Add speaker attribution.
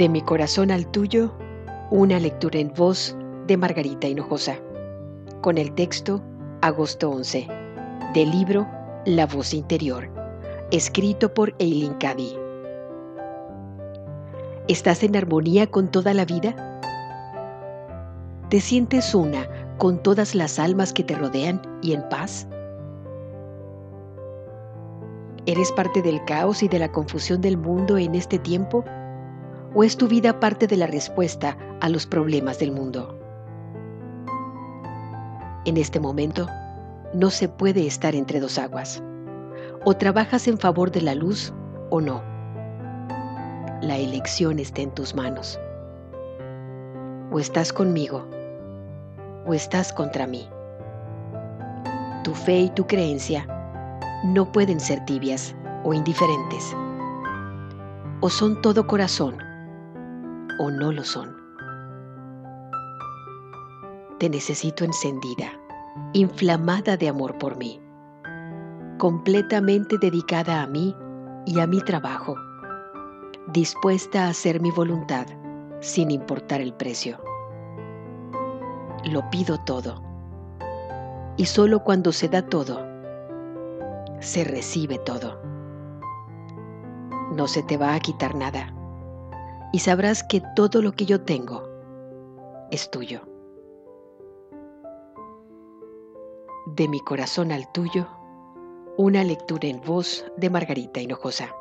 Speaker 1: De mi corazón al tuyo, una lectura en voz de Margarita Hinojosa, con el texto Agosto 11, del libro La voz interior, escrito por Eileen Cady. ¿Estás en armonía con toda la vida? ¿Te sientes una con todas las almas que te rodean y en paz? ¿Eres parte del caos y de la confusión del mundo en este tiempo? ¿O es tu vida parte de la respuesta a los problemas del mundo? En este momento, no se puede estar entre dos aguas. O trabajas en favor de la luz o no. La elección está en tus manos. O estás conmigo o estás contra mí. Tu fe y tu creencia no pueden ser tibias o indiferentes. O son todo corazón o no lo son. Te necesito encendida, inflamada de amor por mí, completamente dedicada a mí y a mi trabajo, dispuesta a hacer mi voluntad sin importar el precio. Lo pido todo. Y solo cuando se da todo, se recibe todo. No se te va a quitar nada. Y sabrás que todo lo que yo tengo es tuyo. De mi corazón al tuyo, una lectura en voz de Margarita Hinojosa.